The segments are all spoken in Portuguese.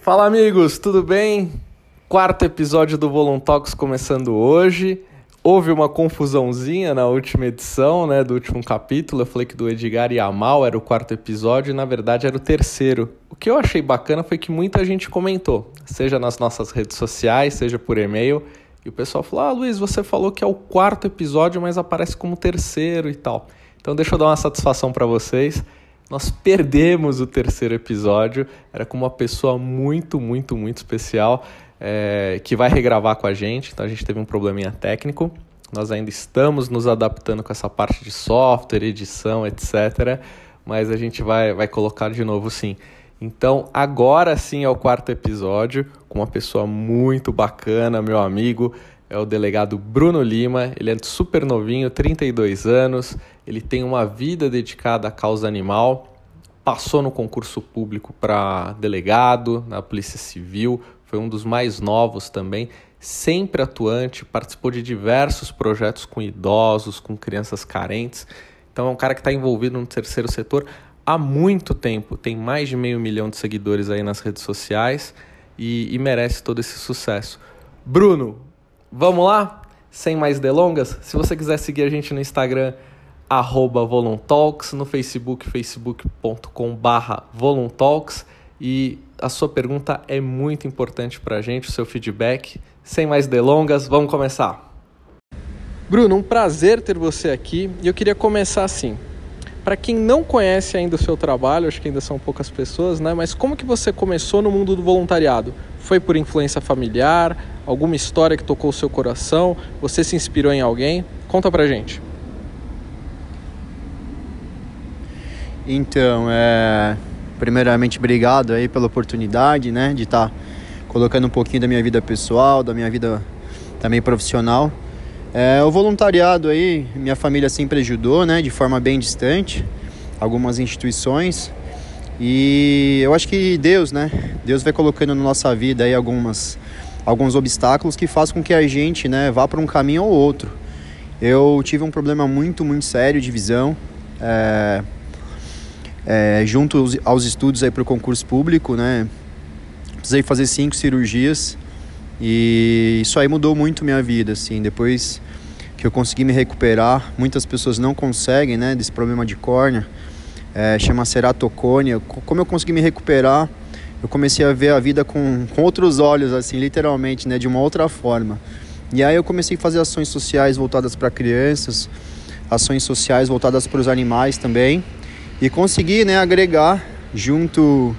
Fala amigos, tudo bem? Quarto episódio do Voluntalks começando hoje. Houve uma confusãozinha na última edição, né, do último capítulo. Eu falei que do Edgar e Amal era o quarto episódio e na verdade era o terceiro. O que eu achei bacana foi que muita gente comentou, seja nas nossas redes sociais, seja por e-mail, e o pessoal falou: "Ah, Luiz, você falou que é o quarto episódio, mas aparece como terceiro e tal". Então deixa eu dar uma satisfação para vocês. Nós perdemos o terceiro episódio. Era com uma pessoa muito, muito, muito especial é, que vai regravar com a gente. Então a gente teve um probleminha técnico. Nós ainda estamos nos adaptando com essa parte de software, edição, etc. Mas a gente vai, vai colocar de novo sim. Então agora sim é o quarto episódio com uma pessoa muito bacana, meu amigo é o delegado Bruno Lima. Ele é super novinho, 32 anos. Ele tem uma vida dedicada à causa animal. Passou no concurso público para delegado na Polícia Civil. Foi um dos mais novos também. Sempre atuante, participou de diversos projetos com idosos, com crianças carentes. Então é um cara que está envolvido no terceiro setor há muito tempo. Tem mais de meio milhão de seguidores aí nas redes sociais e, e merece todo esse sucesso. Bruno, Vamos lá? Sem mais delongas, se você quiser seguir a gente no Instagram, arroba Voluntalks, no Facebook, facebook.com barra Voluntalks e a sua pergunta é muito importante para a gente, o seu feedback. Sem mais delongas, vamos começar. Bruno, um prazer ter você aqui e eu queria começar assim. Para quem não conhece ainda o seu trabalho, acho que ainda são poucas pessoas, né? Mas como que você começou no mundo do voluntariado? Foi por influência familiar? Alguma história que tocou o seu coração? Você se inspirou em alguém? Conta pra gente. Então, é... primeiramente, obrigado aí pela oportunidade, né, de estar tá colocando um pouquinho da minha vida pessoal, da minha vida também profissional. É, o voluntariado aí, minha família sempre ajudou, né, de forma bem distante, algumas instituições. E eu acho que Deus, né, Deus vai colocando na nossa vida aí algumas alguns obstáculos que fazem com que a gente, né, vá para um caminho ou outro. Eu tive um problema muito, muito sério de visão, é, é, junto aos, aos estudos aí para o concurso público, né, precisei fazer cinco cirurgias e isso aí mudou muito minha vida, assim, depois que eu consegui me recuperar, muitas pessoas não conseguem, né, desse problema de córnea, é, chama ceratocônia, como eu consegui me recuperar, eu comecei a ver a vida com, com outros olhos, assim, literalmente, né, de uma outra forma. E aí eu comecei a fazer ações sociais voltadas para crianças, ações sociais voltadas para os animais também, e consegui, né, agregar junto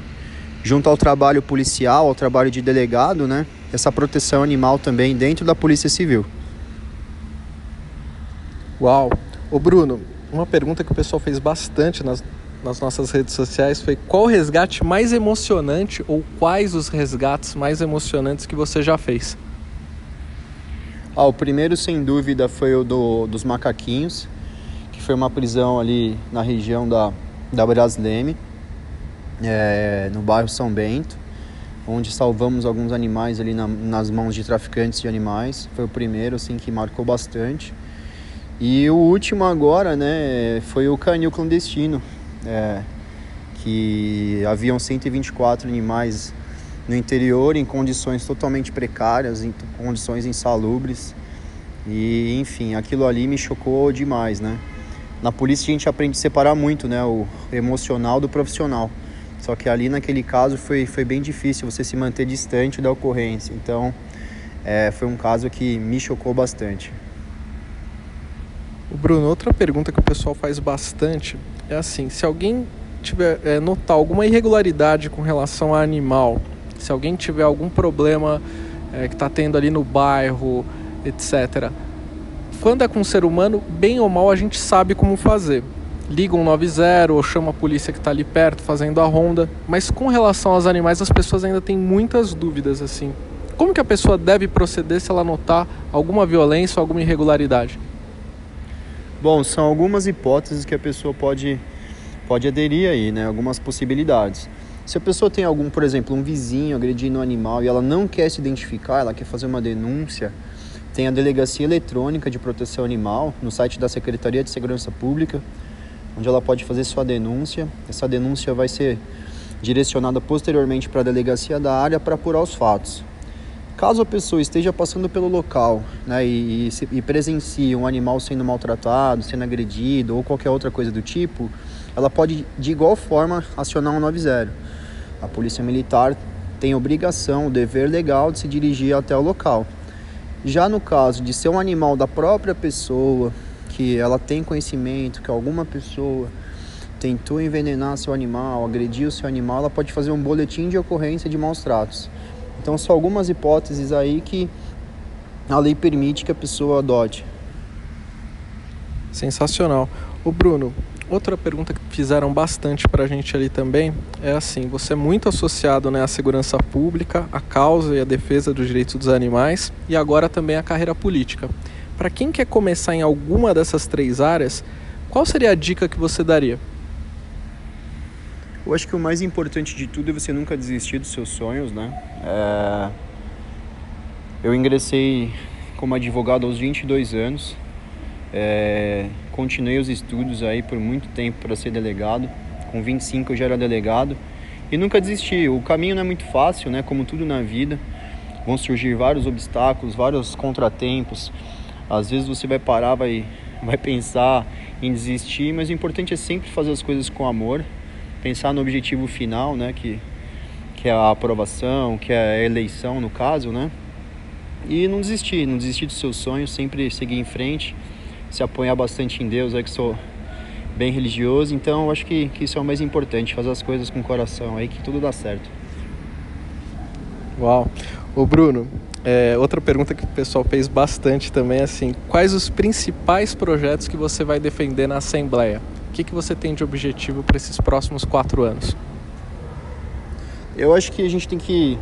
junto ao trabalho policial, ao trabalho de delegado, né, essa proteção animal também dentro da Polícia Civil. Uau. Ô Bruno, uma pergunta que o pessoal fez bastante nas, nas nossas redes sociais foi qual o resgate mais emocionante ou quais os resgates mais emocionantes que você já fez? Ah, o primeiro, sem dúvida, foi o do, dos macaquinhos, que foi uma prisão ali na região da, da Brasleme, é, no bairro São Bento, onde salvamos alguns animais ali na, nas mãos de traficantes de animais. Foi o primeiro, assim, que marcou bastante. E o último agora, né, foi o canil clandestino, é, que haviam 124 animais no interior em condições totalmente precárias, em condições insalubres. E enfim, aquilo ali me chocou demais, né? Na polícia a gente aprende a separar muito, né, o emocional do profissional. Só que ali naquele caso foi, foi bem difícil você se manter distante da ocorrência. Então, é, foi um caso que me chocou bastante. O Bruno, outra pergunta que o pessoal faz bastante é assim: se alguém tiver é, notar alguma irregularidade com relação a animal, se alguém tiver algum problema é, que está tendo ali no bairro, etc. Quando é com um ser humano, bem ou mal a gente sabe como fazer. Liga 190 ou chama a polícia que está ali perto fazendo a ronda. Mas com relação aos animais, as pessoas ainda têm muitas dúvidas assim. Como que a pessoa deve proceder se ela notar alguma violência ou alguma irregularidade? Bom, são algumas hipóteses que a pessoa pode, pode aderir aí, né? Algumas possibilidades. Se a pessoa tem algum, por exemplo, um vizinho agredindo um animal e ela não quer se identificar, ela quer fazer uma denúncia, tem a Delegacia Eletrônica de Proteção Animal no site da Secretaria de Segurança Pública, onde ela pode fazer sua denúncia. Essa denúncia vai ser direcionada posteriormente para a delegacia da área para apurar os fatos. Caso a pessoa esteja passando pelo local né, e, e, presencie um animal sendo maltratado, sendo agredido ou qualquer outra coisa do tipo, ela pode de igual forma acionar um 90. A Polícia Militar tem obrigação, o dever legal de se dirigir até o local. Já no caso de ser um animal da própria pessoa, que ela tem conhecimento que alguma pessoa tentou envenenar seu animal, agredir o seu animal, ela pode fazer um boletim de ocorrência de maus tratos. Então, são algumas hipóteses aí que a lei permite que a pessoa adote. Sensacional. O Bruno, outra pergunta que fizeram bastante para a gente ali também é assim: você é muito associado né, à segurança pública, à causa e à defesa dos direitos dos animais e agora também à carreira política. Para quem quer começar em alguma dessas três áreas, qual seria a dica que você daria? Eu acho que o mais importante de tudo é você nunca desistir dos seus sonhos, né? É... Eu ingressei como advogado aos 22 anos, é... continuei os estudos aí por muito tempo para ser delegado. Com 25 eu já era delegado e nunca desisti. O caminho não é muito fácil, né? Como tudo na vida, vão surgir vários obstáculos, vários contratempos. Às vezes você vai parar, vai, vai pensar em desistir, mas o importante é sempre fazer as coisas com amor pensar no objetivo final, né, que, que é a aprovação, que é a eleição no caso, né? E não desistir, não desistir dos seus sonhos, sempre seguir em frente, se apoiar bastante em Deus, é que sou bem religioso, então eu acho que, que isso é o mais importante, fazer as coisas com o coração, aí que tudo dá certo. Uau. O Bruno, é, outra pergunta que o pessoal fez bastante também é assim, quais os principais projetos que você vai defender na Assembleia? que, que você tem de objetivo para esses próximos quatro anos? Eu acho que a gente tem que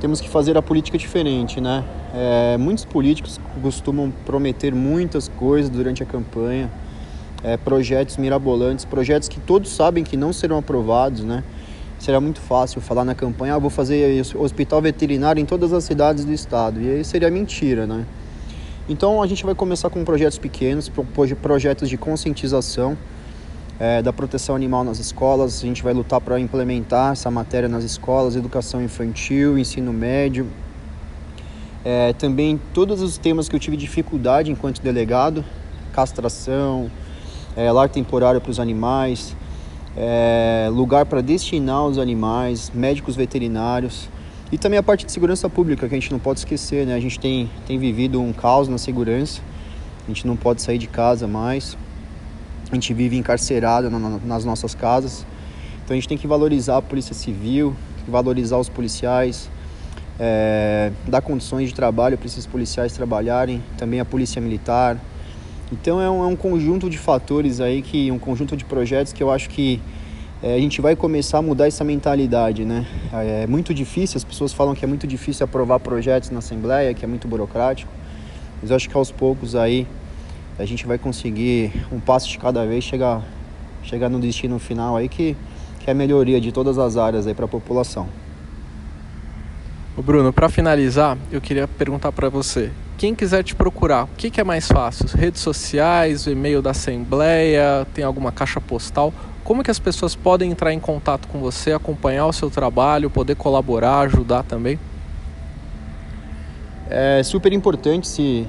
temos que fazer a política diferente, né? É, muitos políticos costumam prometer muitas coisas durante a campanha, é, projetos mirabolantes, projetos que todos sabem que não serão aprovados, né? Será muito fácil falar na campanha, ah, vou fazer hospital veterinário em todas as cidades do estado, e aí seria mentira, né? Então a gente vai começar com projetos pequenos, projetos de conscientização é, da proteção animal nas escolas. A gente vai lutar para implementar essa matéria nas escolas, educação infantil, ensino médio. É, também todos os temas que eu tive dificuldade enquanto delegado, castração, é, lar temporário para os animais, é, lugar para destinar os animais, médicos veterinários. E também a parte de segurança pública, que a gente não pode esquecer, né? A gente tem, tem vivido um caos na segurança, a gente não pode sair de casa mais, a gente vive encarcerado nas nossas casas. Então a gente tem que valorizar a polícia civil, valorizar os policiais, é, dar condições de trabalho para esses policiais trabalharem, também a polícia militar. Então é um, é um conjunto de fatores aí, que um conjunto de projetos que eu acho que é, a gente vai começar a mudar essa mentalidade, né? É muito difícil, as pessoas falam que é muito difícil aprovar projetos na Assembleia, que é muito burocrático, mas eu acho que aos poucos aí a gente vai conseguir um passo de cada vez chegar, chegar no destino final aí que, que é a melhoria de todas as áreas aí para a população. Bruno, para finalizar, eu queria perguntar para você, quem quiser te procurar, o que, que é mais fácil? Redes sociais, o e-mail da Assembleia, tem alguma caixa postal? Como que as pessoas podem entrar em contato com você, acompanhar o seu trabalho, poder colaborar, ajudar também? É super importante se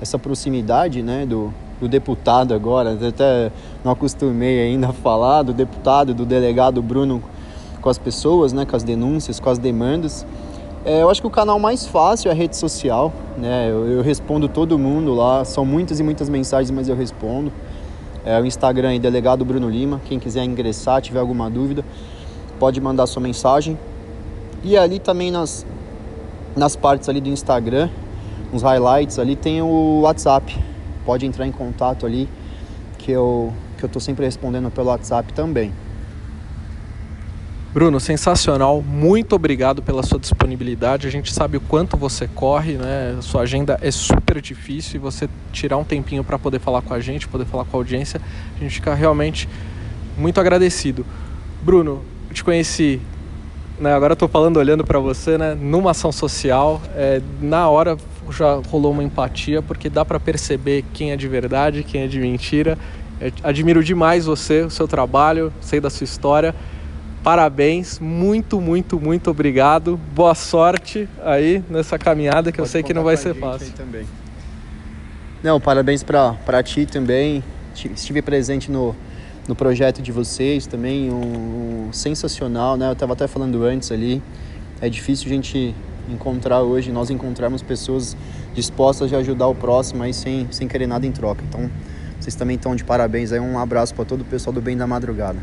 essa proximidade né, do, do deputado agora, até não acostumei ainda a falar, do deputado, do delegado Bruno com as pessoas, né, com as denúncias, com as demandas. É, eu acho que o canal mais fácil é a rede social, né? Eu, eu respondo todo mundo lá, são muitas e muitas mensagens, mas eu respondo. É o Instagram aí, delegado Bruno Lima. Quem quiser ingressar, tiver alguma dúvida, pode mandar sua mensagem. E ali também nas, nas partes ali do Instagram, nos highlights ali, tem o WhatsApp. Pode entrar em contato ali, que eu, que eu tô sempre respondendo pelo WhatsApp também. Bruno, sensacional. Muito obrigado pela sua disponibilidade. A gente sabe o quanto você corre, né? Sua agenda é super difícil e você tirar um tempinho para poder falar com a gente, poder falar com a audiência, a gente fica realmente muito agradecido. Bruno, eu te conheci, né? Agora estou falando olhando para você, né? Numa ação social, é, na hora já rolou uma empatia, porque dá para perceber quem é de verdade, quem é de mentira. Eu admiro demais você, o seu trabalho, sei da sua história. Parabéns, muito, muito, muito obrigado. Boa sorte aí nessa caminhada que Pode eu sei que não vai ser fácil. Também. Não, parabéns para ti também. Estive presente no, no projeto de vocês também, um, um sensacional, né? Eu estava até falando antes ali. É difícil a gente encontrar hoje, nós encontrarmos pessoas dispostas a ajudar o próximo aí sem, sem querer nada em troca. Então, vocês também estão de parabéns aí. Um abraço para todo o pessoal do Bem da Madrugada.